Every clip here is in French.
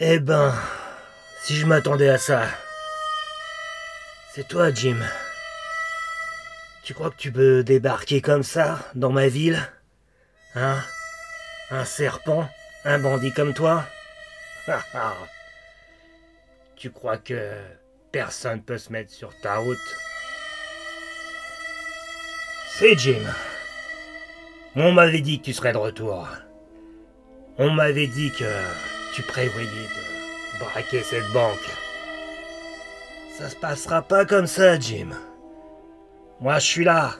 Eh ben, si je m'attendais à ça. C'est toi, Jim. Tu crois que tu peux débarquer comme ça, dans ma ville? Hein? Un serpent? Un bandit comme toi? Tu crois que personne peut se mettre sur ta route? C'est Jim. On m'avait dit que tu serais de retour. On m'avait dit que tu prévoyais de braquer cette banque? Ça se passera pas comme ça, Jim. Moi, je suis là.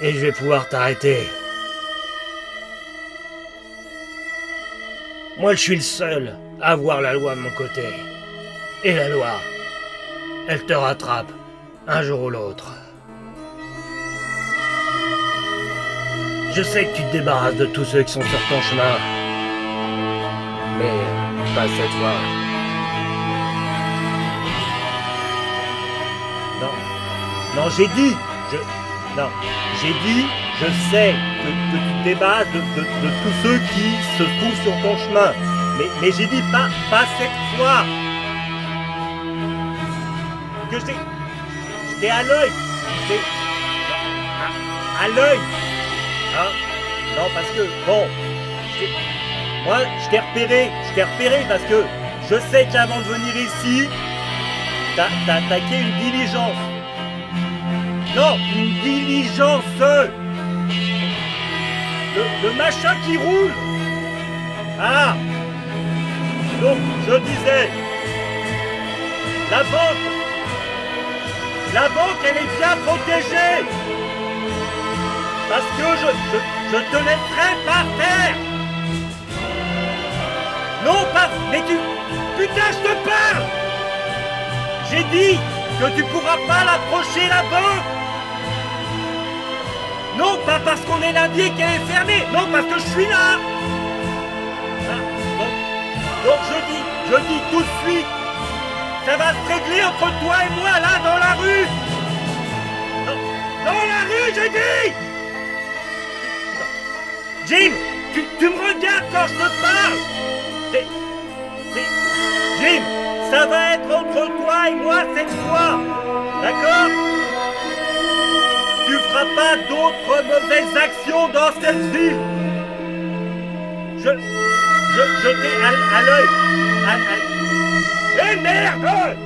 Et je vais pouvoir t'arrêter. Moi, je suis le seul à avoir la loi de mon côté. Et la loi, elle te rattrape un jour ou l'autre. Je sais que tu te débarrasses de tous ceux qui sont sur ton chemin. Mais pas cette fois. Non. Non, j'ai dit. Je. Non. J'ai dit, je sais que, tu te débarrasses de, de- tous ceux qui se trouvent sur ton chemin. Mais, mais j'ai dit pas, pas cette fois. Que j'étais. J'étais à l'œil. J'étais. À, à l'œil. Hein? Non, parce que, bon, je t'ai repéré, je t'ai repéré parce que je sais qu'avant de venir ici, t'as attaqué une diligence. Non, une diligence. Le, machin qui roule. Ah. Donc, je disais, la banque, la banque, elle est bien protégée. Parce que je, je, je te laisserai Non, pas... Mais tu... Putain, je te parle. J'ai dit que tu pourras pas l'approcher la banque Non, pas parce qu'on est lundi et qu'elle est fermée. Non, parce que je suis là. Ah, donc, donc je dis, je dis tout de suite Ça va se régler entre toi et moi, là, dans la rue. Dans, dans la rue, j'ai dit. Jim, tu, tu me regardes quand je te parle ça va être entre toi et moi cette fois. D'accord? Tu feras pas d'autres mauvaises actions dans cette ville Je... Je, je t'ai à, l'œil. À- Eh merde